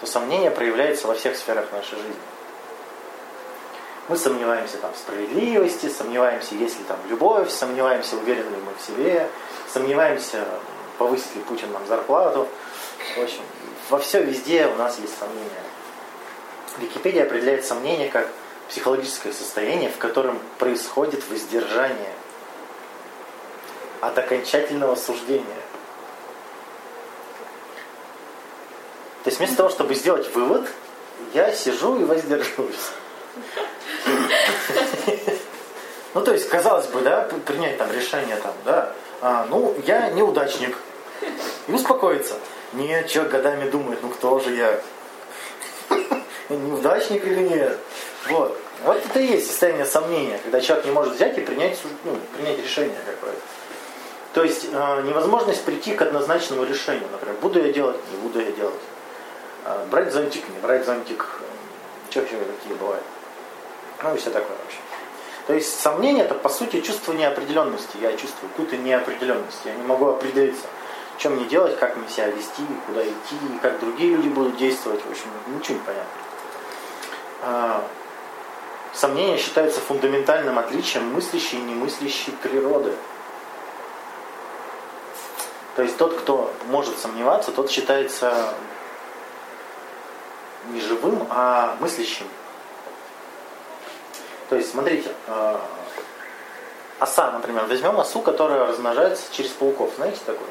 то сомнение проявляется во всех сферах нашей жизни. Мы сомневаемся там, в справедливости, сомневаемся, есть ли там любовь, сомневаемся, уверены ли мы в себе, сомневаемся, повысит ли Путин нам зарплату. В общем, во все везде у нас есть сомнения. Википедия определяет сомнение как психологическое состояние, в котором происходит воздержание от окончательного суждения. То есть вместо того, чтобы сделать вывод, я сижу и воздерживаюсь. Ну, то есть, казалось бы, да, принять там решение там, да, а, ну, я неудачник. И успокоиться. Нет, человек годами думает, ну кто же я? Неудачник или нет? Вот. Вот это и есть состояние сомнения, когда человек не может взять и принять, ну, принять решение какое-то. То есть э, невозможность прийти к однозначному решению. Например, буду я делать, не буду я делать. Э, брать зонтик, не брать зонтик. Что вообще такие бывают. Ну и все такое вообще. То есть сомнение это по сути чувство неопределенности. Я чувствую какую-то неопределенность. Я не могу определиться, что мне делать, как мне себя вести, куда идти, как другие люди будут действовать. В общем, ничего не понятно. А, сомнение считается фундаментальным отличием мыслящей и немыслящей природы. То есть тот, кто может сомневаться, тот считается не живым, а мыслящим. То есть, смотрите, э, оса, например, возьмем осу, которая размножается через пауков. Знаете такое?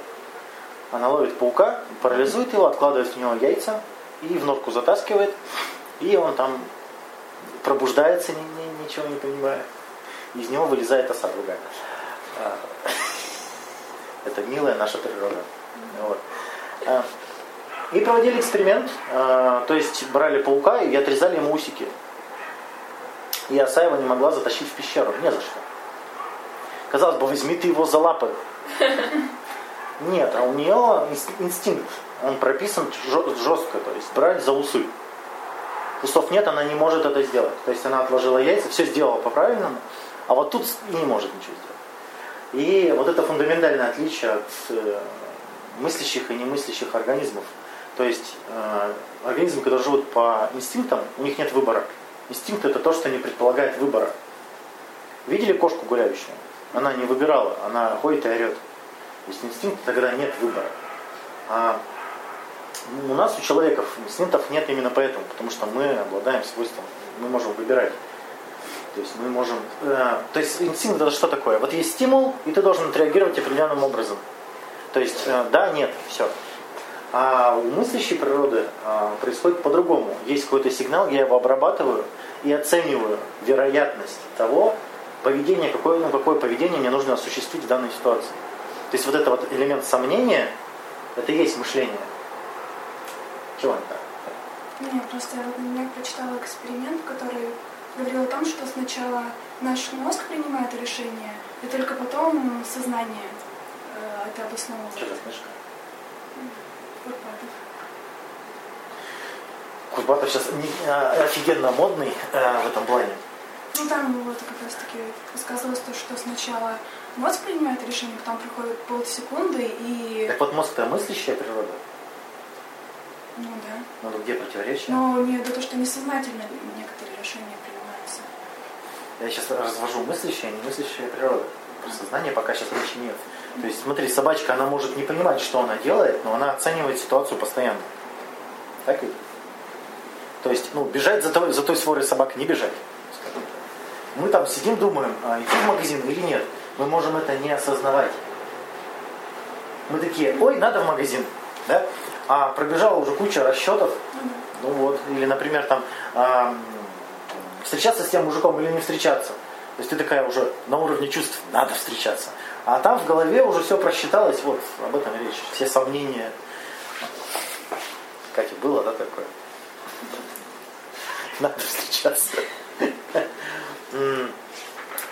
Она ловит паука, парализует его, откладывает в него яйца и в норку затаскивает, и он там пробуждается, ни, ни, ничего не понимая. Из него вылезает оса другая. Э, это милая наша природа. Вот. И проводили эксперимент, то есть брали паука и отрезали ему усики и Асаева не могла затащить в пещеру. Не за что. Казалось бы, возьми ты его за лапы. Нет, а у нее инстинкт, он прописан жестко, то есть брать за усы. Усов нет, она не может это сделать. То есть она отложила яйца, все сделала по-правильному, а вот тут не может ничего сделать. И вот это фундаментальное отличие от э, мыслящих и немыслящих организмов. То есть э, организмы, которые живут по инстинктам, у них нет выбора. Инстинкт это то, что не предполагает выбора. Видели кошку гуляющую? Она не выбирала, она ходит и орет. То есть инстинкт тогда нет выбора. А у нас, у человеков, инстинктов нет именно поэтому, потому что мы обладаем свойством, мы можем выбирать. То есть мы можем... Э, то есть инстинкт это что такое? Вот есть стимул, и ты должен отреагировать определенным образом. То есть э, да, нет, все. А у мыслящей природы а, происходит по-другому. Есть какой-то сигнал, я его обрабатываю и оцениваю вероятность того поведения, какое, ну, какое поведение мне нужно осуществить в данной ситуации. То есть вот этот вот элемент сомнения, это и есть мышление. Чего не так? Не, просто я прочитала эксперимент, который говорил о том, что сначала наш мозг принимает решение, и только потом сознание э, это обосновывает. Что за книжка? Курбатов сейчас не, а, офигенно модный а, в этом плане. Ну там вот как раз таки высказывалось то, что сначала мозг принимает решение, потом проходит полсекунды и... Так вот мозг это мыслящая природа? Ну да. Ну где противоречие? Но имею в виду то, что несознательно некоторые решения принимаются. Я сейчас развожу мыслящая и немыслящая природа. Про сознание пока сейчас речи нет. То есть, смотри, собачка, она может не понимать, что она делает, но она оценивает ситуацию постоянно. Так ведь? То есть, ну, бежать за той, за той сворой собак не бежать. Мы там сидим, думаем, а идти в магазин или нет. Мы можем это не осознавать. Мы такие, ой, надо в магазин. Да? А пробежала уже куча расчетов. Ну вот, или, например, там э, встречаться с тем мужиком или не встречаться. То есть ты такая уже на уровне чувств, надо встречаться. А там в голове уже все просчиталось, вот об этом речь. Все сомнения. Катя, было, да, такое? Надо встречаться.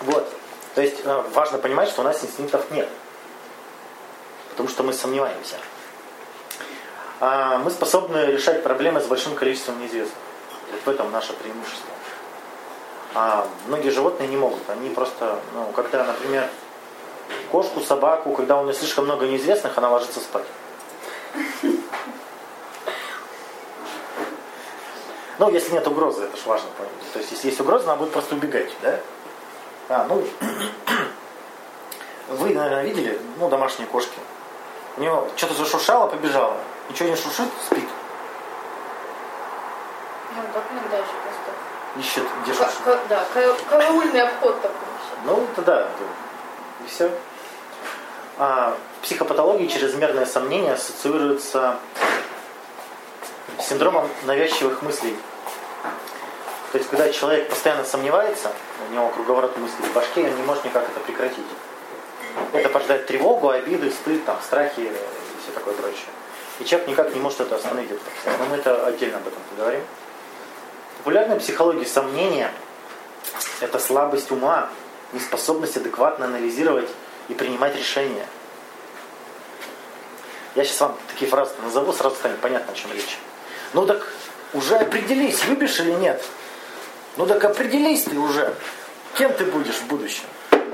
Вот. То есть э, важно понимать, что у нас инстинктов нет. Потому что мы сомневаемся. А, мы способны решать проблемы с большим количеством неизвестных. Вот в этом наше преимущество. А многие животные не могут. Они просто, ну, когда, например, кошку, собаку, когда у нее слишком много неизвестных, она ложится спать. Ну, если нет угрозы, это же важно понять. То есть, если есть угроза, она будет просто убегать, да? А, ну, вы, наверное, видели, ну, домашние кошки. У него что-то зашуршало, побежало. Ничего не шуршит, спит. Ну, так иногда еще просто. Ищет, где шуршит. Да, ка- караульный обход такой. Ну, это да. это- И все. А, в психопатологии чрезмерное сомнение ассоциируется с синдромом навязчивых мыслей. То есть, когда человек постоянно сомневается, у него круговорот мыслей в башке, он не может никак это прекратить. Это порождает тревогу, обиды, стыд, там, страхи и все такое прочее. И человек никак не может это остановить. Но мы это отдельно об этом поговорим. В популярной психологии сомнения – это слабость ума, неспособность адекватно анализировать и принимать решения. Я сейчас вам такие фразы назову, сразу станет понятно, о чем речь. Ну так уже определись, любишь или нет. Ну так определись ты уже, кем ты будешь в будущем.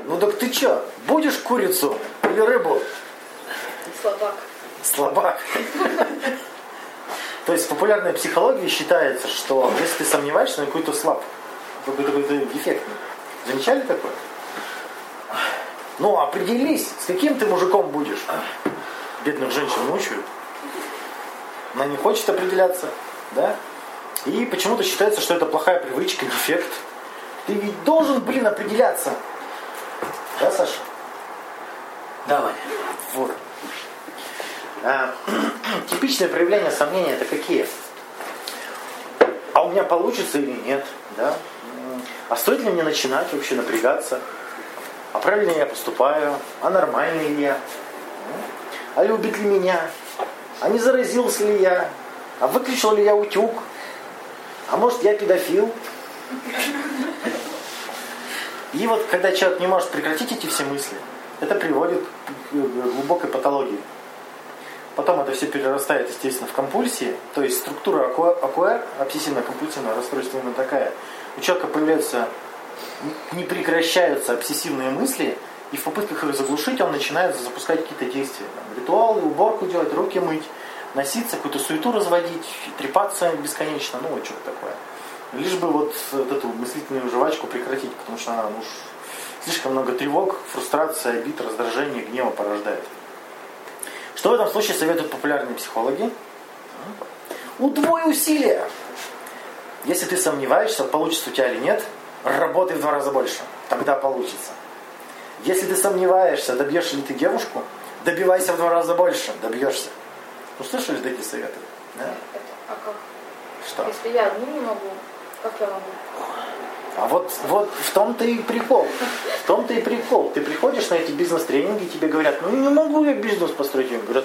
Ну так ты что, будешь курицу или рыбу? Слабак. Слабак. То есть в популярной психологии считается, что если ты сомневаешься, на какой-то слаб, какой-то какой дефектный. Замечали такое? Ну, определись, с каким ты мужиком будешь. Бедных женщин мучают. Она не хочет определяться, да? И почему-то считается, что это плохая привычка, дефект. Ты ведь должен, блин, определяться. Да, Саша? Давай. Вот. А, типичные проявления сомнения это какие? А у меня получится или нет? Да? А стоит ли мне начинать вообще напрягаться? А правильно я поступаю? А нормальный ли я? А любит ли меня? А не заразился ли я? А выключил ли я утюг? А может я педофил? И вот когда человек не может прекратить эти все мысли, это приводит к глубокой патологии. Потом это все перерастает, естественно, в компульсии. То есть структура АКУР обсессивно-компульсивное расстройство именно такая. У человека появляются, не прекращаются обсессивные мысли, и в попытках их заглушить он начинает запускать какие-то действия. Там, ритуалы, уборку делать, руки мыть, носиться, какую-то суету разводить, трепаться бесконечно, ну вот что-то такое. Лишь бы вот, эту мыслительную жвачку прекратить, потому что она ну, уж слишком много тревог, фрустрация, обид, раздражения, гнева порождает. Что в этом случае советуют популярные психологи? Удвой усилия. Если ты сомневаешься, получится у тебя или нет, работай в два раза больше. Тогда получится. Если ты сомневаешься, добьешь ли ты девушку, добивайся в два раза больше, добьешься. Ну слышали такие советы? Да? А как? Что? Если я одну не могу, как я могу? А вот, вот в том-то и прикол. В том-то и прикол. Ты приходишь на эти бизнес-тренинги, тебе говорят, ну не могу я бизнес построить. Им говорят,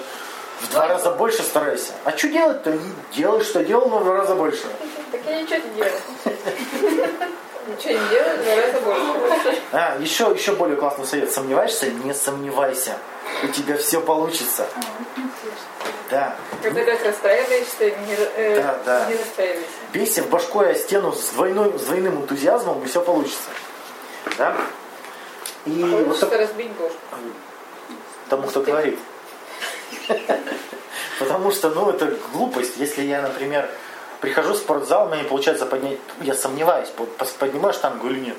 в два раза больше старайся. А что делать-то? Делай, что делал, но в два раза больше. Так я ничего не делаю. Ничего не два раза больше. А, еще, еще более классный совет. Сомневаешься? Не сомневайся. У тебя все получится. А. Да. Когда так расстраиваешься, не, э, Да, да. не расстраивайся. Бейся в башку о стену с, двойной, с двойным энтузиазмом, и все получится. Да? И вот Получится так- разбить бошку. тому, кто говорит. Потому что, ну, это глупость. Если я, например, прихожу в спортзал, у меня не получается поднять, я сомневаюсь, под- пос- поднимаю штангу или нет.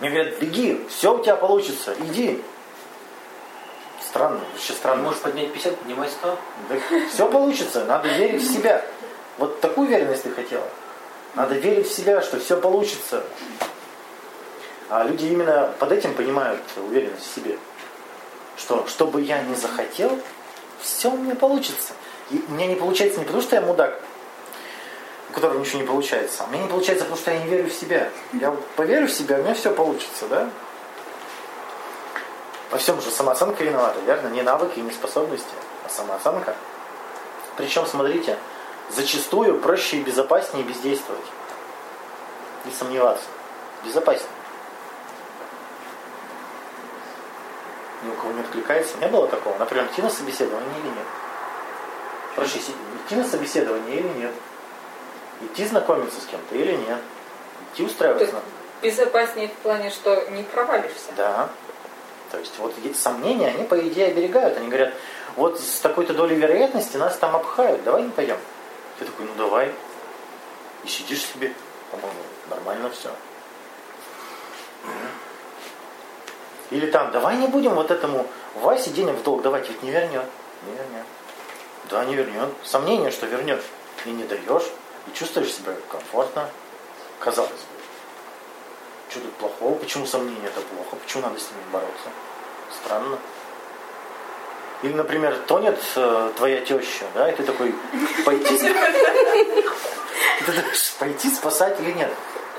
Мне говорят, беги, все у тебя получится, иди. Странно, вообще Ты странно. можешь поднять 50, поднимать 100. все получится, надо верить в себя. Вот такую уверенность ты хотела. Надо верить в себя, что все получится. А люди именно под этим понимают уверенность в себе. Что, что бы я ни захотел, все у меня получится. И у меня не получается не потому, что я мудак, у которого ничего не получается. У меня не получается, потому что я не верю в себя. Я поверю в себя, у меня все получится, да? Во всем же самооценка виновата, верно? Не навыки, не способности, а самооценка. Причем, смотрите, зачастую проще и безопаснее бездействовать. Не сомневаться. Безопаснее. Ни у кого не откликается. Не было такого? Например, идти на собеседование или нет? Проще си- идти на собеседование или нет? Идти знакомиться с кем-то или нет? Идти устраиваться безопаснее в плане, что не провалишься. Да. То есть вот эти сомнения, они по идее оберегают. Они говорят, вот с такой-то долей вероятности нас там обхают, давай не пойдем. Ты такой, ну давай. И сидишь себе, по-моему, нормально все. Или там, давай не будем вот этому Васе денег в долг давать, ведь не вернет. Не вернет. Да, не вернет. Сомнение, что вернет. И не даешь, и чувствуешь себя комфортно. Казалось бы. Что тут плохого? Почему сомнение это плохо? Почему надо с ними бороться? Странно. Или, например, тонет э, твоя теща, да, и ты такой, пойти, ты думаешь, пойти спасать или нет?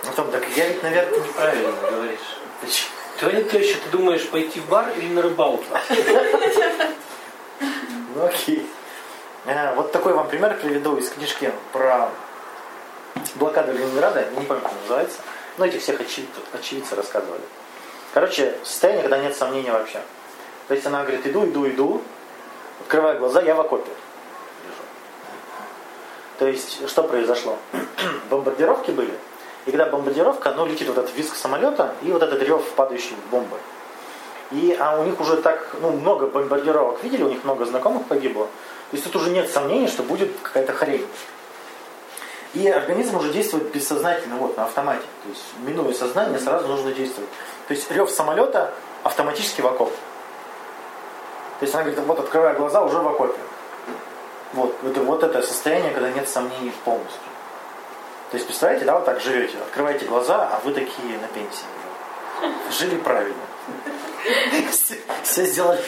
Потом, так я ведь, наверное, не Правильно говоришь. Почему? Твоя теща, ты думаешь, пойти в бар или на рыбалку? Ну окей. Э, Вот такой вам пример приведу из книжки про блокаду Ленинграда. Не помню, как называется. Но этих всех очевид- очевидцы рассказывали. Короче, состояние, когда нет сомнения вообще. То есть она говорит, иду, иду, иду. Открываю глаза, я в окопе. То есть, что произошло? Бомбардировки были. И когда бомбардировка, ну, летит вот этот визг самолета и вот этот рев падающей бомбы. И, а у них уже так, ну, много бомбардировок видели, у них много знакомых погибло. То есть тут уже нет сомнений, что будет какая-то хрень. И организм уже действует бессознательно, вот, на автомате. То есть, минуя сознание, сразу нужно действовать. То есть, рев самолета автоматически в окоп. То есть, она говорит, вот, открывая глаза, уже в окопе. Вот, это, вот это состояние, когда нет сомнений полностью. То есть, представляете, да, вот так живете, открываете глаза, а вы такие на пенсии. Жили правильно. Все, сделали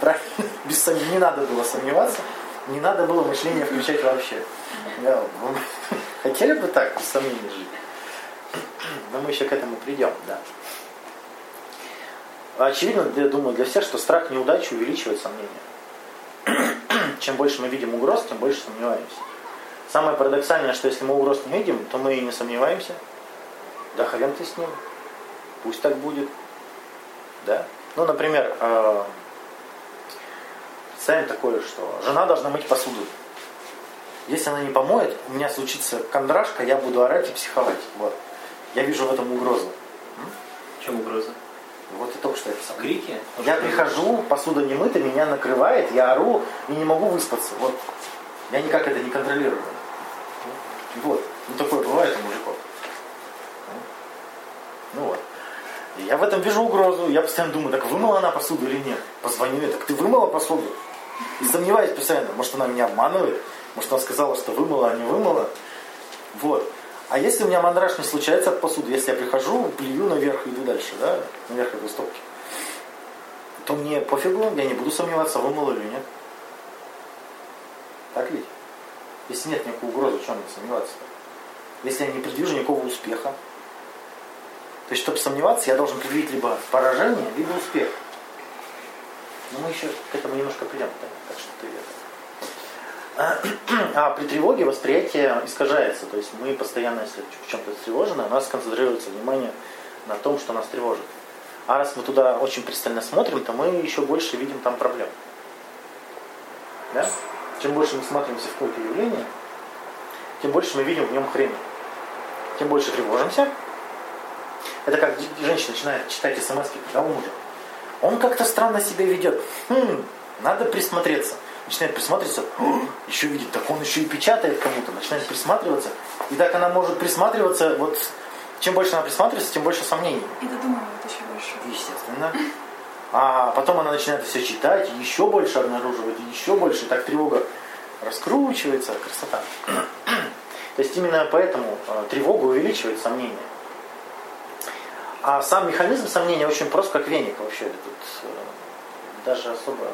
правильно. Без. Не надо было сомневаться. Не надо было мышление включать вообще. Да, вы хотели бы так, без сомнений жить? Но мы еще к этому придем, да. Очевидно, я думаю, для всех, что страх неудачи увеличивает сомнения. Чем больше мы видим угроз, тем больше сомневаемся. Самое парадоксальное, что если мы угроз не видим, то мы и не сомневаемся. Да хрен ты с ним. Пусть так будет. Да? Ну, например, э, представим такое, что жена должна мыть посуду. Если она не помоет, у меня случится кондрашка, я буду орать и психовать. Вот. Я вижу в этом угрозу. В чем угроза? Вот и только что это самое. Крики? Я прихожу, посуда не мыта, меня накрывает, я ору и не могу выспаться. Вот. Я никак это не контролирую. Вот. Ну такое бывает у мужиков. Ну вот. И я в этом вижу угрозу. Я постоянно думаю, так вымыла она посуду или нет? Позвоню ей, так ты вымыла посуду? И сомневаюсь постоянно, может она меня обманывает, может она сказала, что вымыла, а не вымыла. Вот. А если у меня мандраж не случается от посуды, если я прихожу, плюю наверх и иду дальше, да, наверх этой стопки, то мне пофигу, я не буду сомневаться, вымыла или нет. Так ведь? Если нет никакой угрозы, чем мне сомневаться-то? Если я не предвижу никакого успеха. То есть, чтобы сомневаться, я должен предвидеть либо поражение, либо успех. Но мы еще к этому немножко придем. Так что ты это. А при тревоге восприятие искажается. То есть мы постоянно, если в чем-то встревожены, у нас концентрируется внимание на том, что нас тревожит. А раз мы туда очень пристально смотрим, то мы еще больше видим там проблем. Да? Чем больше мы смотримся в какое-то явление, тем больше мы видим в нем хрень. Тем больше тревожимся. Это как женщина начинает читать смс да, у мужа. Он как-то странно себя ведет. Хм, надо присмотреться. Начинает присматриваться, еще видит, так он еще и печатает кому-то, начинает присматриваться. И так она может присматриваться, вот чем больше она присматривается, тем больше сомнений. И додумывают еще больше. Естественно. А потом она начинает все читать, и еще больше обнаруживает, и еще больше. И так тревога раскручивается, красота. То есть именно поэтому э, тревога увеличивает сомнения. А сам механизм сомнения очень прост, как веник вообще. Тут э, даже особо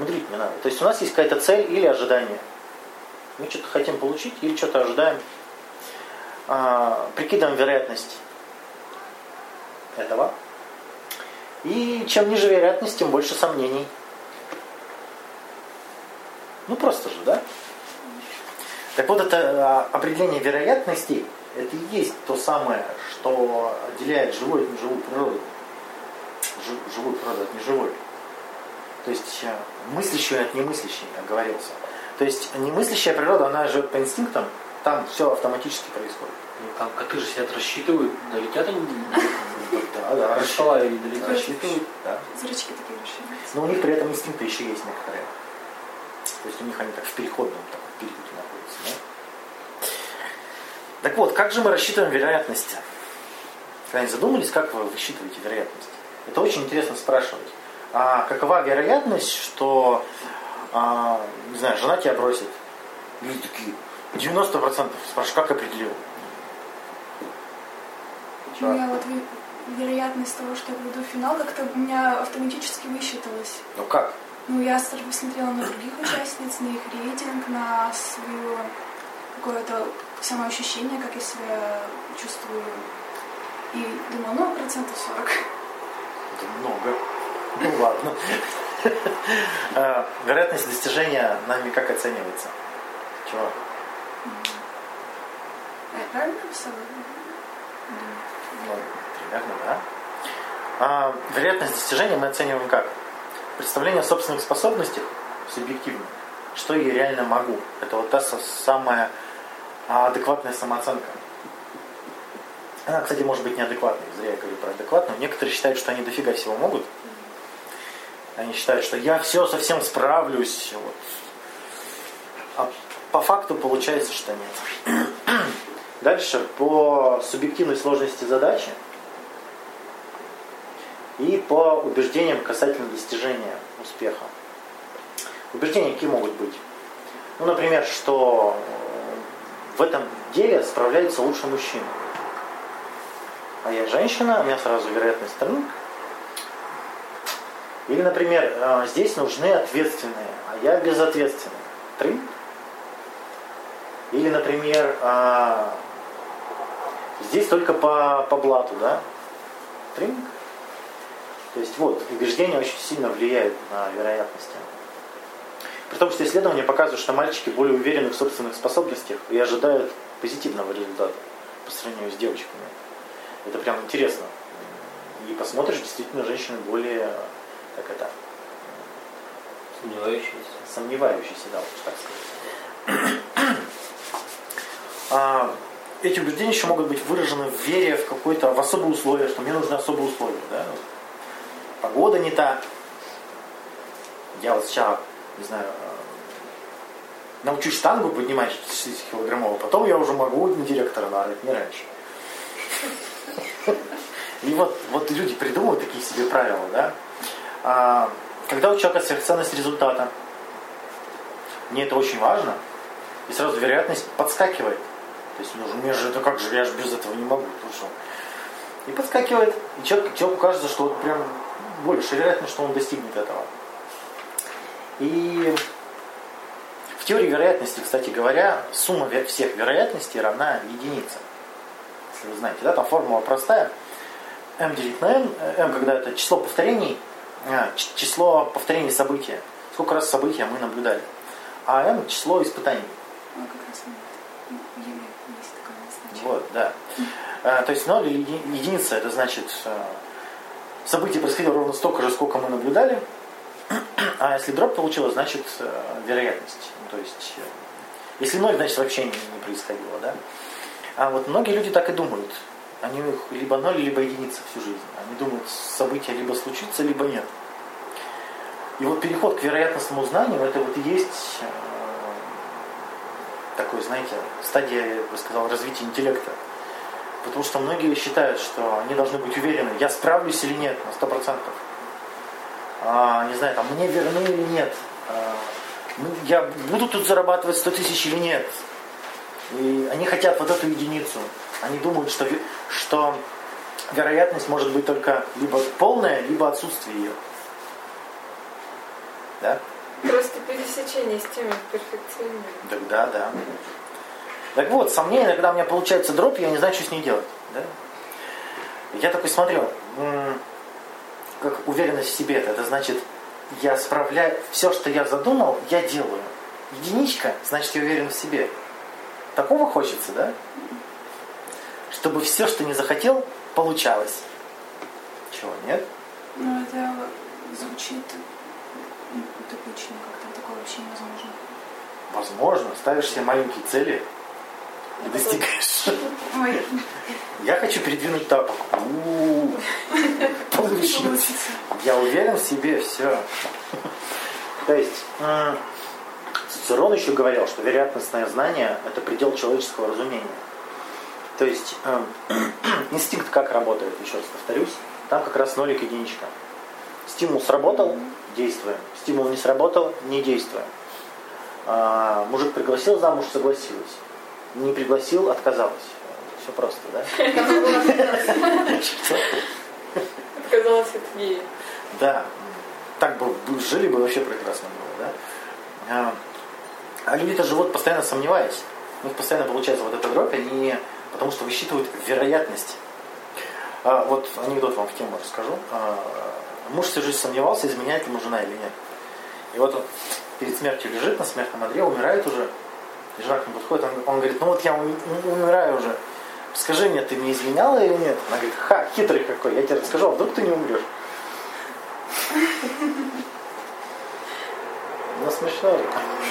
мудрить не надо. То есть у нас есть какая-то цель или ожидание. Мы что-то хотим получить или что-то ожидаем. А, прикидываем вероятность этого. И чем ниже вероятность, тем больше сомнений. Ну просто же, да? Так вот, это а, определение вероятностей, это и есть то самое, что отделяет живую от неживую природу. Жи- Живую природу от неживой. То есть э, мыслящую от немыслящей, как говорился. То есть немыслящая природа, она живет по инстинктам, там все автоматически происходит. Ну, там коты же сидят, рассчитывают, долетят они Да, да, стола или долетят. рассчитывают, да. Зрачки такие расширяются. Но у них при этом инстинкты еще есть некоторые. То есть у них они так в переходном там, периоде находятся. Так вот, как же мы рассчитываем вероятности? Когда-нибудь задумались, как вы высчитываете вероятность? Это очень интересно спрашивать. А какова вероятность, что, а, не знаю, жена тебя бросит? Люди такие, 90% спрашиваю, как определил? Ну, я вот вероятность того, что я пройду в финал, как-то у меня автоматически высчиталась. Ну как? Ну, я посмотрела на других участниц, на их рейтинг, на свое какое-то самоощущение, как я себя чувствую. И думала, ну, процентов 40. Это много. Ну ладно. А, Вероятность достижения нами как оценивается? Чего? Я правильно написала? Ну, примерно, да. А, вероятность достижения мы оцениваем как? Представление о собственных способностях субъективно. Что я реально могу. Это вот та самая а, адекватная самооценка. Она, кстати, может быть неадекватной. Зря я говорю про адекватную. Некоторые считают, что они дофига всего могут. Они считают, что я все совсем справлюсь. Вот. А по факту получается, что нет. Дальше по субъективной сложности задачи и по убеждениям касательно достижения успеха. Убеждения какие могут быть? Ну, например, что э, в этом деле справляется лучше мужчина. А я женщина, у меня сразу вероятность трын. Или, например, э, здесь нужны ответственные, а я безответственный. Трын. Или, например, а, здесь только по, по блату, да? Тринг. То есть вот, убеждения очень сильно влияют на вероятности. При том, что исследования показывают, что мальчики более уверены в собственных способностях и ожидают позитивного результата по сравнению с девочками. Это прям интересно. И посмотришь, действительно, женщины более, как это, Сомневающийся. сомневающиеся, да, лучше так сказать. А, эти убеждения еще могут быть выражены в вере в какое-то, в особые условия, что мне нужны особые условия. Да? Погода не та. Я вот сейчас, не знаю, э, научусь штангу поднимать 60 килограммов, потом я уже могу на директора нарыть, не раньше. И вот, вот люди придумывают такие себе правила, да. А, когда у человека сверхценность результата, мне это очень важно, и сразу вероятность подскакивает. То есть, ну, мне же это как же, я же без этого не могу. Ну, что? И подскакивает. И человек, человеку кажется, что вот прям больше вероятность, что он достигнет этого. И в теории вероятности, кстати говоря, сумма всех вероятностей равна единице. Если вы знаете, да, там формула простая. m делить на n. э, m, когда это число повторений, число повторений события. Сколько раз события мы наблюдали. А m число испытаний. Ну, как раз нет. Ну. Вот, да. А, то есть 0 или еди- единица, это значит а, событие происходило ровно столько же, сколько мы наблюдали. А если дробь получилось, значит вероятность. Ну, То есть, э, если 0, значит вообще не происходило, да. А вот многие люди так и думают. Они у них либо 0, либо единица всю жизнь. Они думают, событие либо случится, либо нет. И вот переход к вероятностному знанию, это вот и есть э, такой, знаете, стадия, я бы сказал, развития интеллекта. Потому что многие считают, что они должны быть уверены, я справлюсь или нет на 100%. А, не знаю, там, мне верны или нет. А, ну, я буду тут зарабатывать 100 тысяч или нет. И они хотят вот эту единицу. Они думают, что, что вероятность может быть только либо полная, либо отсутствие ее. Да? Просто пересечение с темой перфекционизма. Так да, да. Так вот, сомнение, когда у меня получается дробь, я не знаю, что с ней делать. Да? Я такой смотрю, как уверенность в себе, это значит, я справляю, все, что я задумал, я делаю. Единичка, значит, я уверен в себе. Такого хочется, да? Чтобы все, что не захотел, получалось. Чего, нет? Ну, это звучит ну, утопично как-то. Такое вообще невозможно. Возможно, ставишь себе маленькие цели и достигаешь. Ой, Я хочу передвинуть тапок. У-у-у. Получилось. Я уверен в себе, все. То есть, Цицерон еще говорил, что вероятностное знание – это предел человеческого разумения. То есть эм, инстинкт как работает, еще раз повторюсь, там как раз нолик единичка. Стимул сработал, действуем. Стимул не сработал, не действуем. А, мужик пригласил замуж, согласилась. Не пригласил, отказалась. Все просто, да? Отказалась от гея. Да. Так бы бы жили бы вообще прекрасно было, да? А, а люди-то живут постоянно сомневаясь. У них постоянно получается вот эта дробь, они потому что высчитывают вероятность. А, вот анекдот вам в тему расскажу. А, муж всю жизнь сомневался, изменяет ему жена или нет. И вот он перед смертью лежит на смертном одре, умирает уже. И жена к нему подходит, он, он говорит, ну вот я ум- умираю уже. Скажи мне, ты мне изменяла или нет? Она говорит, ха, хитрый какой, я тебе расскажу, а вдруг ты не умрешь? Ну, смешно.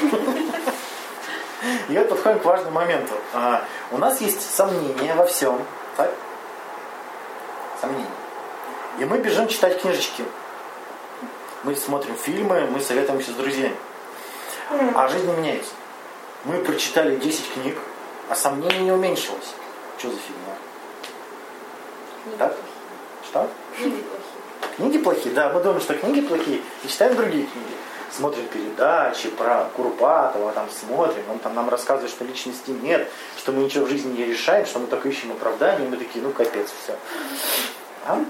И вот подходим к важному моменту. А, у нас есть сомнения во всем. Так? Сомнения. И мы бежим читать книжечки. Мы смотрим фильмы, мы советуемся с друзьями. А жизнь не меняется. Мы прочитали 10 книг, а сомнение не уменьшилось. Что за фигня? Так? Что? Книги плохие. Книги плохие? Да, мы думаем, что книги плохие, и читаем другие книги. Смотрим передачи про Курпатова, там смотрим, он там нам рассказывает, что личности нет, что мы ничего в жизни не решаем, что мы только ищем оправдания, и мы такие, ну капец, все. А?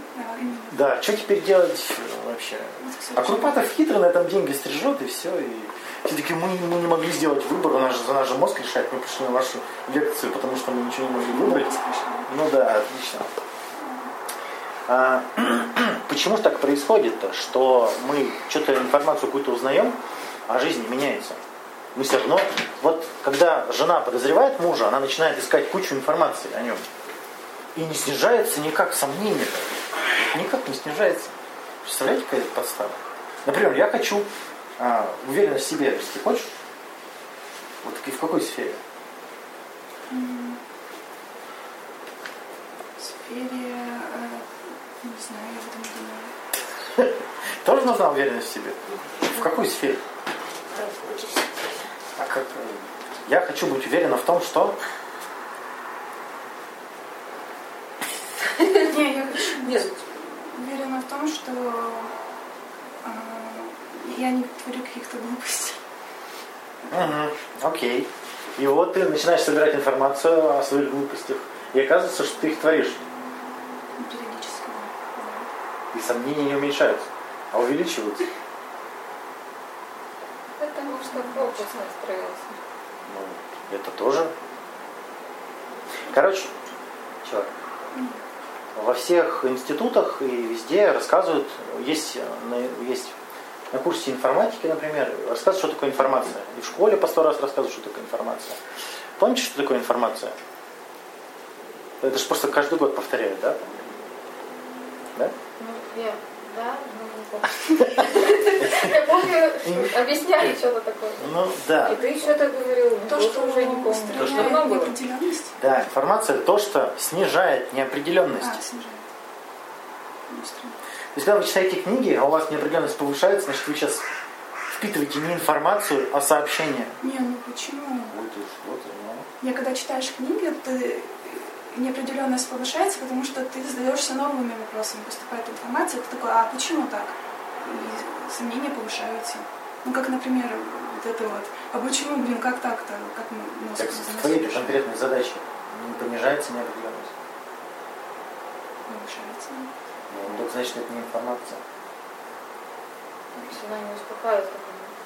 Да, что теперь делать э, вообще? А Курпатов хитро на этом деньги стрижет, и все. И все таки мы, мы не могли сделать выбор, у нас же за наш же мозг решает, мы пришли на вашу лекцию, потому что мы ничего не могли выбрать. Ну да, отлично. А, почему же так происходит-то, что мы что-то информацию какую-то узнаем, а жизнь не меняется? Мы все равно, вот когда жена подозревает мужа, она начинает искать кучу информации о нем. И не снижается никак сомнение. Никак не снижается. Представляете, какая это подстава? Например, я хочу а, уверенность в себе. Ты хочешь? Вот и в какой сфере? В сфере, э, не знаю, я об этом не думала. Тоже нужна уверенность в себе? В какой сфере? А как, э, я хочу быть уверена в том, что... Не, я хочу Нет, уверена в том, что э, я не творю каких-то глупостей. Угу, окей. И вот ты начинаешь собирать информацию о своих глупостях. И оказывается, что ты их творишь. И сомнения не уменьшаются, а увеличиваются. потому что фокус настроился. Ну, это тоже. Короче, чё, во всех институтах и везде рассказывают, есть, на- есть на курсе информатики, например, рассказывают, что такое информация. И в школе по сто раз рассказывают, что такое информация. Помните, что такое информация? Это же просто каждый год повторяют, да? Ну, я, да, ну, не помню. Я помню, объясняли что-то такое. Ну, да. И ты что-то говорил, То, что уже не помню. То, что неопределенность. Да, информация то, что снижает неопределенность. А, снижает. Ну, странно. То есть, когда вы читаете книги, а у вас неопределенность повышается, значит, вы сейчас впитываете не информацию, а сообщение. Не, ну почему? Вот, вот, ну. Я когда читаешь книги, ты неопределенность повышается, потому что ты задаешься новыми вопросами, поступает информация, ты такой, а почему так? И сомнения повышаются. Ну, как, например, вот это вот, а почему, блин, как так-то? Как мы мозг Так, в твоей конкретной задаче не понижается неопределенность. повышается. Ну, так значит, это не информация. Она не успокаивает.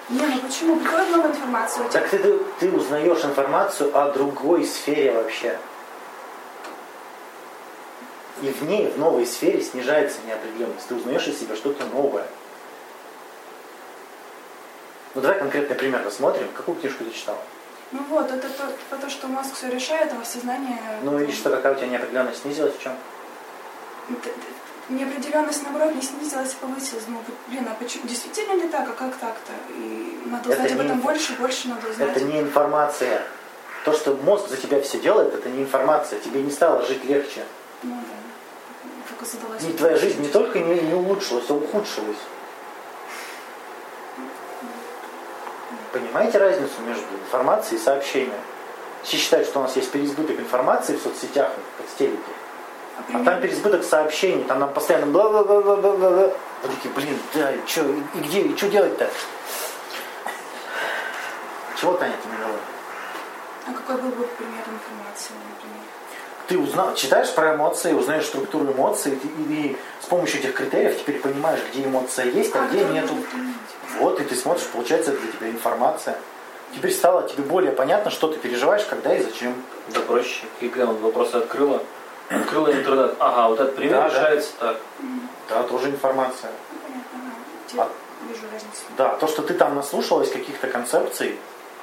Не, ну почему? Приходит новая информация, у тебя Так ты, ты узнаешь информацию о другой сфере вообще. И в ней, в новой сфере снижается неопределенность. Ты узнаешь из себя что-то новое. Ну давай конкретный пример рассмотрим. Какую книжку ты читала? Ну вот, это то, про то, что мозг все решает, а сознание... Ну и что, какая у тебя неопределенность снизилась в чем? Неопределенность, наоборот, не снизилась, а повысилась. Ну, блин, а почему? Действительно ли так, а как так-то? И надо Это узнать об этом больше, больше надо узнать. Это не информация. То, что мозг за тебя все делает, это не информация. Тебе не стало жить легче. Ну да. Только задалась. И твоя жизнь не только не, не улучшилась, а ухудшилась. Понимаете разницу между информацией и сообщением? Все считают, что у нас есть переизбыток информации в соцсетях, в подстелике. А А там переизбыток сообщений, там нам постоянно бла бла бла бла бла бла бла. Вы такие, блин, да, и что, и, где, и что делать-то? Чего, Таня, ты не? А какой был бы пример информации, например? Ты узнал, читаешь про эмоции, узнаешь структуру эмоций, и, и с помощью этих критериев теперь понимаешь, где эмоция есть, а, где который нету. Вот, и ты смотришь, получается, это для тебя информация. Теперь стало тебе более понятно, что ты переживаешь, когда и зачем. Да проще. ЕГЭ он вопросы открыла. Открыла интернет. Ага, вот этот пример Да, да. решается так. Да, тоже информация. А- вижу разницу. Да, то, что ты там наслушалась каких-то концепций,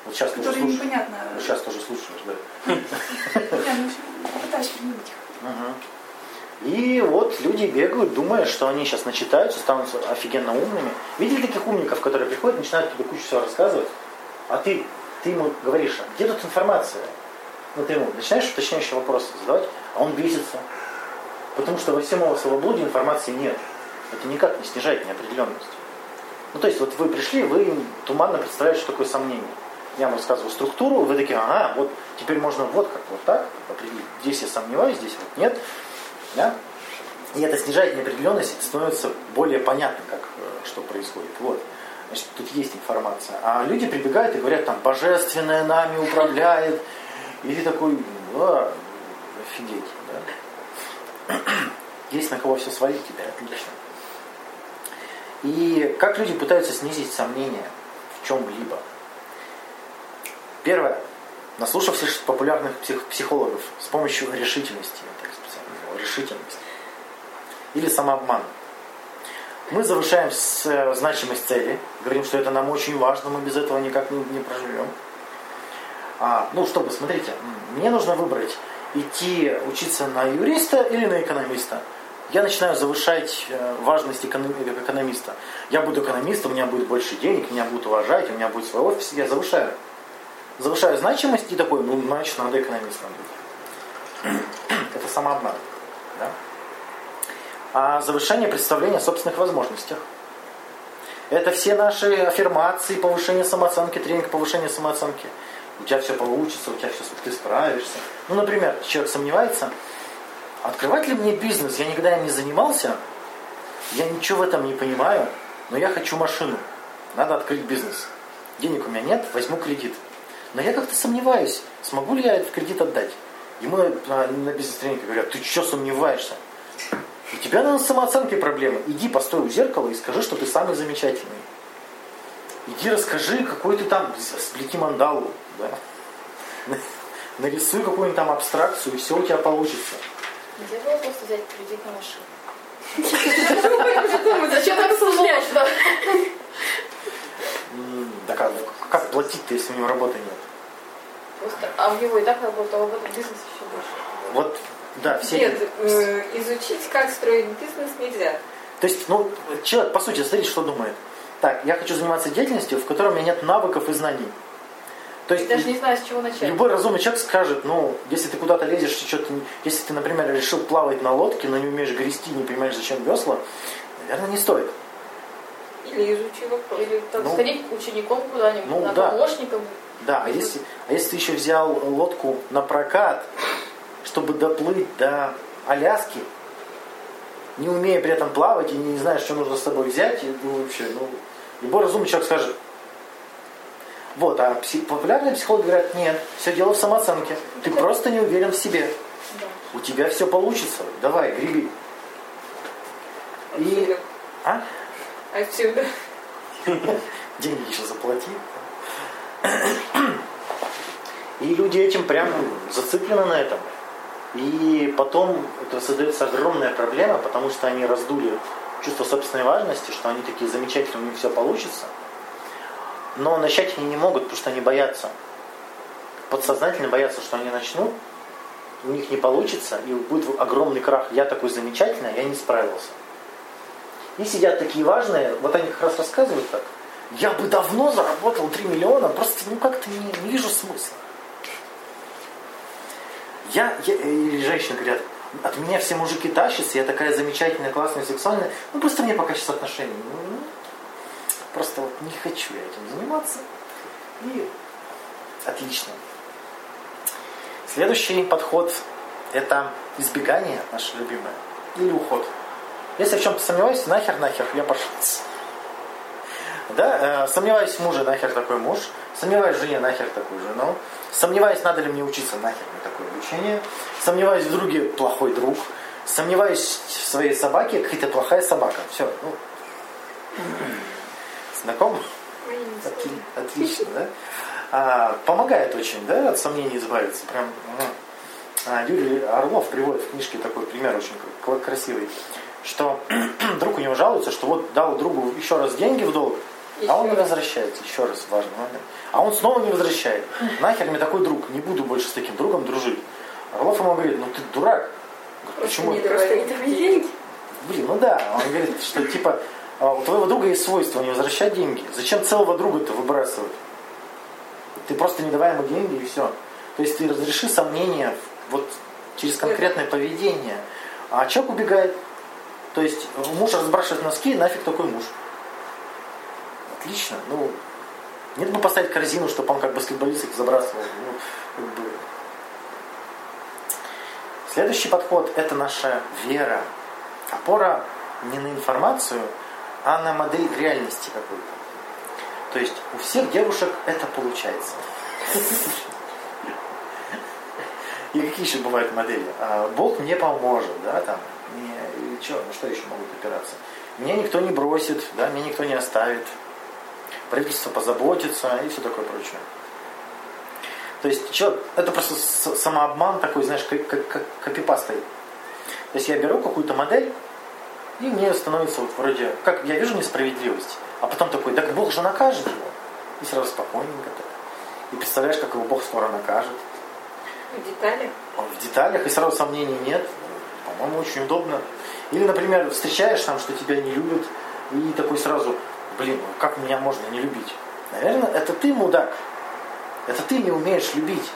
вот сейчас тоже слушаешь. непонятно. Вот сейчас тоже слушаешь, да. Пытаюсь применить их. И вот люди бегают, думая, что они сейчас начитаются, станут офигенно умными. Видели таких умников, которые приходят, начинают тебе кучу всего рассказывать, а ты, ты ему говоришь, а где тут информация? Ну ты ему начинаешь уточняющие вопросы задавать, а он бесится. Потому что во всем его словоблудии информации нет. Это никак не снижает неопределенность. Ну то есть вот вы пришли, вы туманно представляете, что такое сомнение. Я вам рассказываю структуру, вы такие, ага, вот теперь можно вот как, вот так определить. Здесь я сомневаюсь, здесь вот нет. Да? И это снижает неопределенность, и становится более понятно, как, э, что происходит. Вот. Значит, тут есть информация. А люди прибегают и говорят, там, божественное нами управляет. И ты такой, а, офигеть. Да? Есть на кого все свалить тебя, отлично. И как люди пытаются снизить сомнения в чем-либо? Первое. Наслушавшись популярных псих- психологов с помощью решительности, я так специально назвал, решительность. Или самообман. Мы завышаем с- э, значимость цели, говорим, что это нам очень важно, мы без этого никак не, не проживем. А, ну, чтобы, смотрите, мне нужно выбрать, идти учиться на юриста или на экономиста. Я начинаю завышать э, важность эконом- э, экономиста. Я буду экономистом, у меня будет больше денег, меня будут уважать, у меня будет свой офис, я завышаю. Завышаю значимость и такой, ну, значит, надо экономистом быть. Это самообман. Да? А завышение представления о собственных возможностях. Это все наши аффирмации, повышение самооценки, тренинг повышения самооценки. У тебя все получится, у тебя все, ты справишься. Ну, например, человек сомневается, открывать ли мне бизнес? Я никогда им не занимался, я ничего в этом не понимаю, но я хочу машину. Надо открыть бизнес. Денег у меня нет, возьму кредит. Но я как-то сомневаюсь, смогу ли я этот кредит отдать. Ему на, на- на бизнес-тренинге говорят, ты что сомневаешься? У тебя на самооценке проблемы. Иди постой у зеркала и скажи, что ты самый замечательный. Иди расскажи, какой ты там, сплети мандалу. Да? Нарисуй какую-нибудь там абстракцию, и все у тебя получится. Нельзя было просто взять кредит на машину. Зачем так сложно? Как, как платить-то, если у него работы нет? Просто, а у него и так работа, а в этом бизнес еще больше. Вот, да, все... Нет, э, изучить, как строить бизнес нельзя. То есть, ну, человек, по сути, смотрите, что думает. Так, я хочу заниматься деятельностью, в которой у меня нет навыков и знаний. То есть, Даже не знаю, с чего начать. любой разумный человек скажет, ну, если ты куда-то лезешь, и что-то, если ты, например, решил плавать на лодке, но не умеешь грести, не понимаешь, зачем весла, наверное, не стоит. Или изучи вопрос. Или там, Ну, сходить учеником куда-нибудь, ну, на да. помощником. Да, а если, а если ты еще взял лодку на прокат, чтобы доплыть до Аляски, не умея при этом плавать и не знаешь, что нужно с собой взять, и, ну, вообще, ну, любой разумный человек скажет, вот, а пси- популярные психологи говорят, нет, все дело в самооценке. Ты просто не уверен в себе. Да. У тебя все получится. Давай, греби. И... А? Отсюда. деньги еще заплати. И люди этим прям зациклены на этом. И потом это создается огромная проблема, потому что они раздули чувство собственной важности, что они такие замечательные, у них все получится. Но начать они не могут, потому что они боятся. Подсознательно боятся, что они начнут, у них не получится, и будет огромный крах. Я такой замечательный, я не справился. И сидят такие важные, вот они как раз рассказывают так. Я бы давно заработал 3 миллиона, просто ну как-то не, не вижу смысла. Я, я, или женщины говорят, от меня все мужики тащатся, я такая замечательная, классная, сексуальная, ну просто мне пока сейчас отношений. ну, просто вот не хочу я этим заниматься. И отлично. Следующий подход – это избегание, наше любимое, или уход. Если в чем-то сомневаюсь, нахер, нахер, я пошел. Да, э, сомневаюсь в муже, нахер такой муж. Сомневаюсь в жене, нахер такую жену. Сомневаюсь, надо ли мне учиться, нахер мне такое обучение. Сомневаюсь в друге, плохой друг. Сомневаюсь в своей собаке, какая-то плохая собака. Все, ну, знакомо? Отли- Отлично, да? А, помогает очень, да, от сомнений избавиться. Прям. А, Юрий Орлов приводит в книжке такой пример очень кра- красивый, что друг у него жалуется, что вот дал другу еще раз деньги в долг, а он не Еще раз. возвращает. Еще раз важный момент. А он снова не возвращает. Нахер мне такой друг, не буду больше с таким другом дружить. Орлов ему говорит, ну ты дурак. Говорит, Почему? не давай не давай деньги. Блин, ну да, он говорит, что типа а, у твоего друга есть свойство не возвращать деньги. Зачем целого друга-то выбрасывать? Ты просто не давай ему деньги и все. То есть ты разреши сомнения вот через конкретное поведение. А человек убегает. То есть муж разбрашивает носки, нафиг такой муж. Отлично. Ну, нет бы поставить корзину, чтобы он как баскетболист их забрасывал. Ну, как бы. Следующий подход – это наша вера. Опора не на информацию, а на модель реальности какой-то. То есть у всех девушек это получается. И какие еще бывают модели? А, Бог мне поможет, да, там, чё, ну что еще могут опираться? Меня никто не бросит, да, меня никто не оставит. Правительство позаботится и все такое прочее. То есть человек, это просто самообман такой, знаешь, как, как, как копипастой. То есть я беру какую-то модель, и мне становится вот вроде, как я вижу несправедливость, а потом такой, так Бог же накажет его. И сразу спокойненько так. И представляешь, как его Бог скоро накажет. В деталях. В деталях, и сразу сомнений нет. По-моему, очень удобно. Или, например, встречаешь там, что тебя не любят, и такой сразу, блин, ну как меня можно не любить? Наверное, это ты мудак. Это ты не умеешь любить.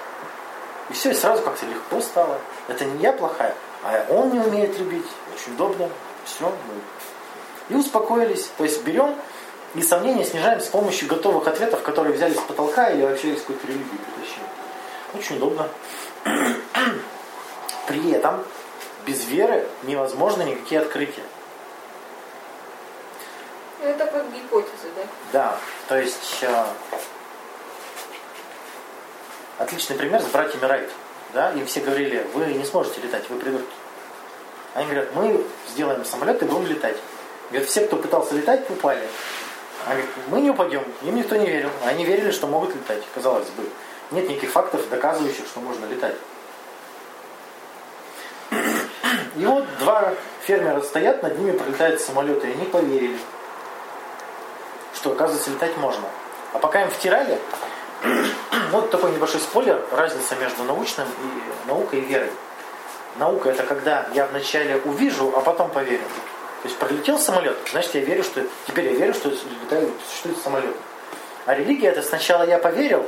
И все, и сразу как-то легко стало. Это не я плохая, а он не умеет любить. Очень удобно. Все. И успокоились. То есть берем и сомнения снижаем с помощью готовых ответов, которые взяли с потолка или вообще из какой-то религии притащили. Очень удобно. При этом без веры невозможно никакие открытия. Ну, это как гипотеза, да? Да, то есть э, отличный пример с братьями Райт. Да? Им все говорили, вы не сможете летать, вы придурки. Они говорят, мы сделаем самолет и будем летать. Говорят, все, кто пытался летать, упали. Они говорят, мы не упадем. Им никто не верил. Они верили, что могут летать, казалось бы. Нет никаких фактов, доказывающих, что можно летать. И вот два фермера стоят, над ними пролетают самолеты, и они поверили, что, оказывается, летать можно. А пока им втирали, ну, вот такой небольшой спойлер, разница между научным и наукой и верой. Наука это когда я вначале увижу, а потом поверю. То есть пролетел самолет, значит я верю, что теперь я верю, что летает, существует самолет. А религия это сначала я поверил,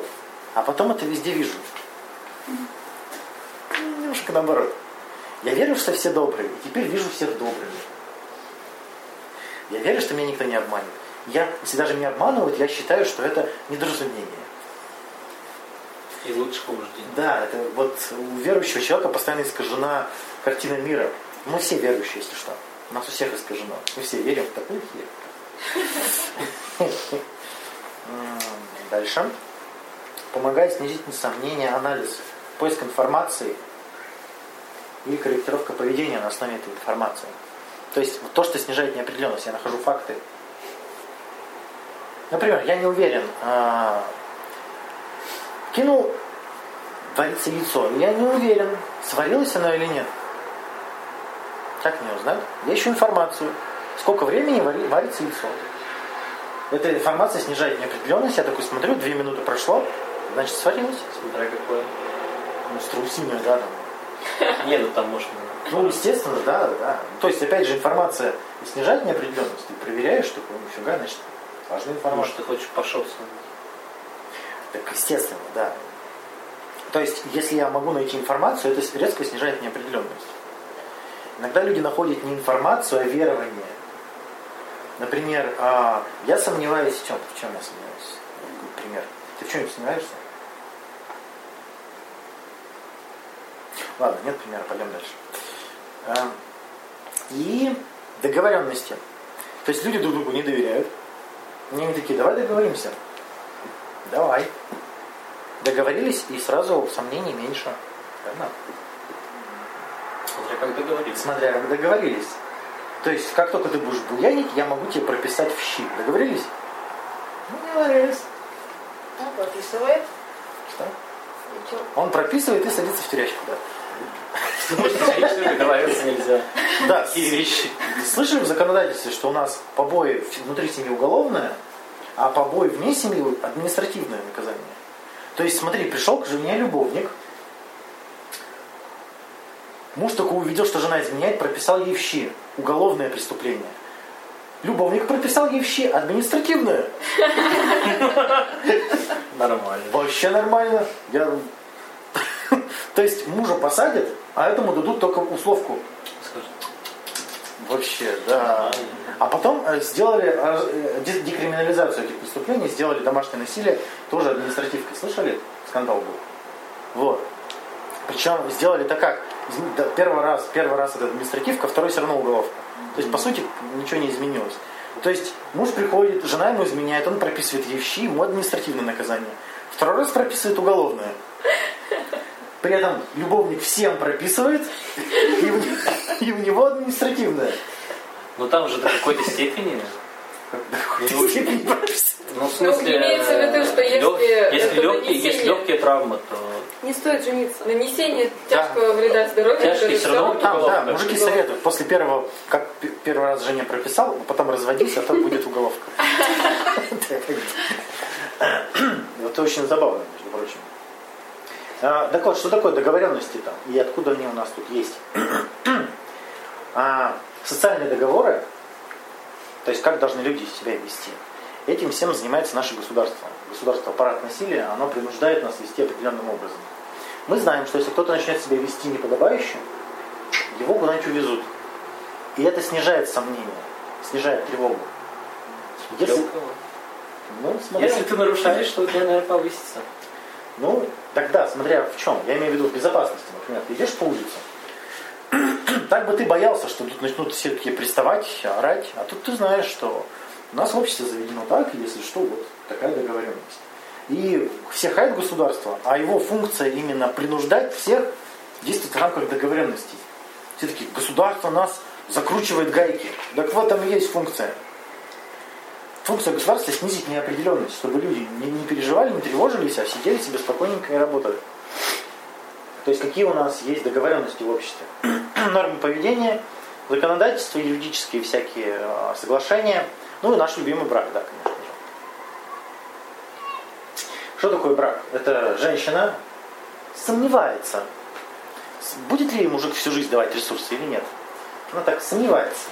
а потом это везде вижу. Ну, Немножко наоборот. Я верю, что все добрые, и теперь вижу всех добрыми. Я верю, что меня никто не обманет. Я, если даже меня обманывают, я считаю, что это недоразумение. И лучше побуждение. Да, это вот у верующего человека постоянно искажена картина мира. Мы все верующие, если что. У нас у всех искажено. Мы все верим в такую херь. Дальше. Помогает снизить сомнения, анализ, поиск информации и корректировка поведения на основе этой информации. То есть вот то, что снижает неопределенность, я нахожу факты. Например, я не уверен, а, кинул варится яйцо. Я не уверен, сварилось оно или нет. Как мне узнать? Я ищу информацию. Сколько времени вари- варится яйцо? Эта информация снижает неопределенность. Я такой смотрю, две минуты прошло, значит сварилось. Смотря какое. Ну, страусиное, да, там. Не, ну там может... Ну, естественно, да, да. То есть, опять же, информация снижает неопределенность. Ты проверяешь, такой, нифига, значит, важная информация. Может, ты хочешь пошоться. Так, естественно, да. То есть, если я могу найти информацию, это резко снижает неопределенность. Иногда люди находят не информацию, а верование. Например, а, я сомневаюсь в чем? В чем я сомневаюсь? Пример. Ты в чем сомневаешься? Ладно, нет примера, пойдем дальше. А, И договоренности. То есть люди друг другу не доверяют. И они такие, давай договоримся. Давай. Договорились, и сразу сомнений меньше. Правильно? Смотря как договориться. Смотря как договорились. То есть, как только ты будешь буянить, я могу тебе прописать в щи. Договорились? Ну, договорились. Он прописывает. Что? Он прописывает и садится в тюрячку, да. Договариваться нельзя. Да, Такие вещи. Слышали в законодательстве, что у нас побои внутри семьи уголовное, а побои вне семьи административное наказание. То есть, смотри, пришел к жене любовник, муж только увидел, что жена изменяет, прописал ей в щи. Уголовное преступление. Любовник прописал ей в щи административное. Нормально. Вообще нормально. Я... То есть мужа посадят, а этому дадут только условку. Скажи. Вообще, да. А потом э, сделали э, де- декриминализацию этих преступлений, сделали домашнее насилие, тоже административкой. Слышали? Скандал был. Вот. Причем сделали так как? Первый раз, первый раз это административка, второй все равно уголовка. То есть, по сути, ничего не изменилось. То есть, муж приходит, жена ему изменяет, он прописывает ей в щи, ему административное наказание. Второй раз прописывает уголовное. При этом любовник всем прописывает, и у, него- и у него административное. Но там же до какой-то степени. Прописывает. Ну, в смысле, имеется в виду, что если лёг- если легкие, нанесение- есть легкие травмы, то Не стоит жениться. Нанесение тяжкого вреда здоровью. Тяжкий всё равно Там, да, мужики советуют, после первого, как первый раз жене прописал, потом разводись, а то будет уголовка. Это очень забавно, между прочим. А, Так вот, что такое договоренности там? И откуда они у нас тут есть? А, Социальные договоры, то есть как должны люди себя вести, этим всем занимается наше государство. Государство, аппарат насилия, оно принуждает нас вести определенным образом. Мы знаем, что если кто-то начнет себя вести неподобающе, его куда-нибудь увезут. И это снижает сомнения, снижает тревогу. Если, ну, смотря, Если ты нарушаешь, то у тебя, наверное, повысится. ну, тогда, смотря в чем, я имею в виду в безопасности, например, ты идешь по улице, так бы ты боялся, что тут начнут все такие приставать, орать, а тут ты знаешь, что у нас в обществе заведено так, если что, вот такая договоренность. И все хает государство, а его функция именно принуждать всех действовать в рамках договоренностей. Все такие, государство нас закручивает гайки. Так в этом и есть функция. Функция государства снизить неопределенность, чтобы люди не, не переживали, не тревожились, а сидели себе спокойненько и работали. То есть какие у нас есть договоренности в обществе? Нормы поведения, законодательство, юридические всякие э, соглашения, ну и наш любимый брак, да, конечно же. Что такое брак? Это женщина сомневается, будет ли мужик всю жизнь давать ресурсы или нет. Она так сомневается.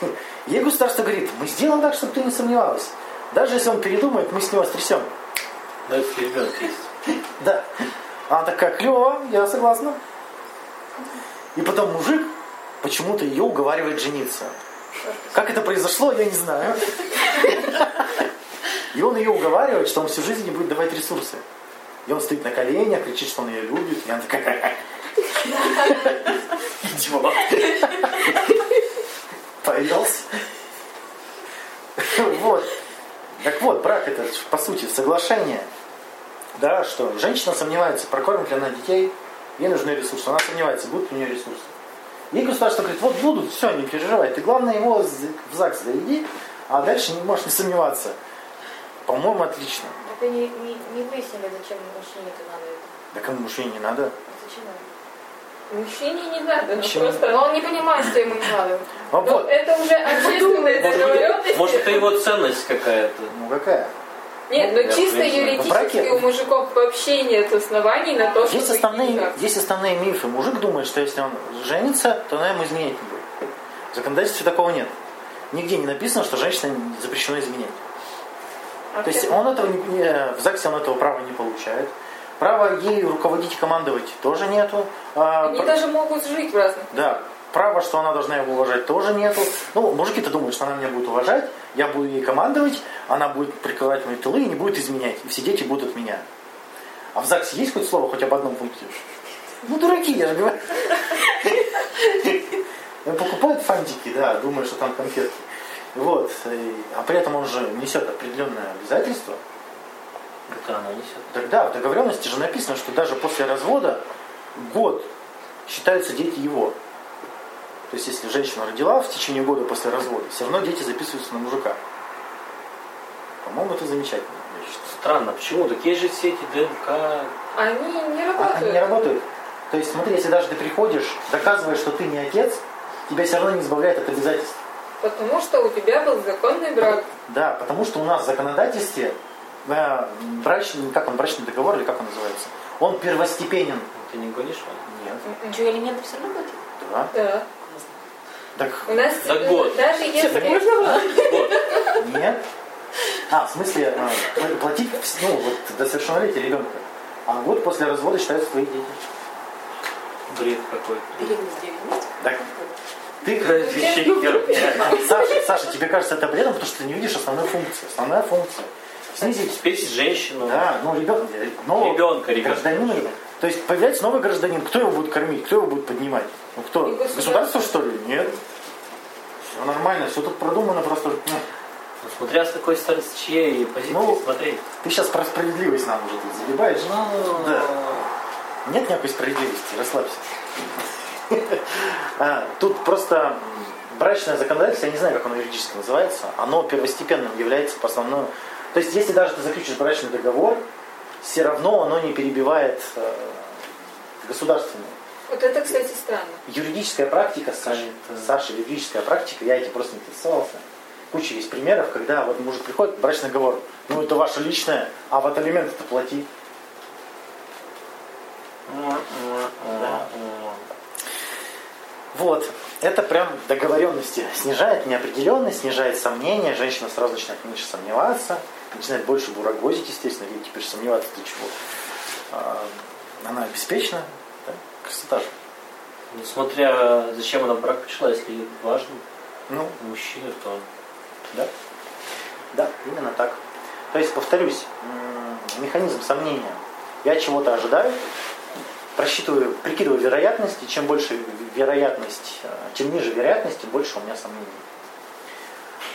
Ей государство говорит, мы сделаем так, чтобы ты не сомневалась. Даже если он передумает, мы с него стрясем. Да, если ребенок есть. Да. Она такая, клево, я согласна. И потом мужик почему-то ее уговаривает жениться. Как это произошло, я не знаю. И он ее уговаривает, что он всю жизнь не будет давать ресурсы. И он стоит на коленях, кричит, что он ее любит. И она такая, идиот. Повелся. Вот. Так вот, брак это по сути соглашение. Да, что женщина сомневается, прокормит ли она детей, ей нужны ресурсы. Она сомневается, будут у нее ресурсы. И государство говорит, вот будут, все, не переживай. Ты главное его в ЗАГС заведи, а дальше не можешь не сомневаться. По-моему, отлично. Так и не, не, не выяснили, зачем мужчине это надо. это. Да кому мужчине не надо? Зачем надо? Мужчине не надо, ну Почему? просто, но он не понимает, что ему не надо. А Ну, вот, это уже общественная Может, договоренность. может, это его ценность какая-то. ну какая? Нет, ну Я чисто в принципе, юридически у мужиков вообще нет оснований на то, чтобы Есть основные, никак. есть основные мифы. Мужик думает, что если он женится, то она ему изменять не будет. В законодательстве такого нет. Нигде не написано, что женщине запрещено изменять. А То есть он этого не- в ЗАГСе он этого права не получает. Права ей руководить и командовать тоже нету. А, Они пр- даже могут жить в разных. Да. Право, что она должна его уважать, тоже нету. Ну, мужики-то думают, что она меня будет уважать, я буду ей командовать, она будет прикрывать мои тылы и не будет изменять. И все дети будут от меня. А в ЗАГСе есть хоть слово хоть об одном пункте? Ну, дураки, я же говорю. Он покупает фантики, да, думая, что там конфетки. Вот. и- а при этом он же несет определенное обязательство. Это она несет. Тогда в договоренности же написано, что даже после развода год считаются дети его. То есть, если женщина родила в течение года после развода, все равно дети записываются на мужика. По-моему, это замечательно. Странно, почему? Так есть же все эти ДНК. Они не А работают. они не работают. То есть, смотри, если даже ты приходишь, доказываешь, что ты не отец, тебя все равно не избавляет от обязательств. Потому что у тебя был законный брак. Да, потому что у нас в законодательстве брачный, как он, брачный договор или как он называется, он первостепенен. Ты не гонишь, Ваня? Нет. Что, элементы все равно будут? Да. Да. Так У нас За э, год. даже если... Вот. нет. А, в смысле, э, пла- платить ну, вот, до совершеннолетия ребенка. А год после развода считаются твои дети. Бред какой. Беременность 9 месяцев? Так. Ты, Вообще херня. Саша, Саша, тебе кажется это бредом, потому что ты не видишь основной функции. Основная функция. Снизить Обеспечить женщину. Да, ну ребенка, но Ребенка, ребенка. гражданин, то есть появляется новый гражданин, кто его будет кормить, кто его будет поднимать? Ну кто? Государство. Государство что ли? Нет. Все нормально, все тут продумано просто. ну, Ну, смотря с какой стороны, с чьей позиции Ну, смотреть. ты сейчас про справедливость нам уже тут загибаешь. Ну, Да. Нет никакой справедливости, расслабься. А, Тут просто брачное законодательство, я не знаю, как оно юридически называется, оно первостепенным является по основному. То есть, если даже ты заключишь брачный договор, все равно оно не перебивает э, государственное. Вот это, кстати, странно. Юридическая практика, Саша, Это- Саша, юридическая практика, я этим просто не интересовался. Куча есть примеров, когда вот мужик приходит, брачный договор, ну это ваше личное, а вот алименты-то плати. Да. Вот, это прям договоренности. Снижает неопределенность, снижает сомнения, женщина сразу начинает меньше сомневаться, начинает больше бурагозить, естественно, ей теперь сомневаться, ты чего. А, Она обеспечена, да? красота же. Ну, смотря зачем она в брак пришла, если ей важно Ну, мужчина, то Да? Да, именно так. То есть, повторюсь, механизм сомнения. Я чего-то ожидаю, просчитываю, прикидываю вероятности. Чем больше вероятность, э, чем ниже вероятность, тем больше у меня сомнений.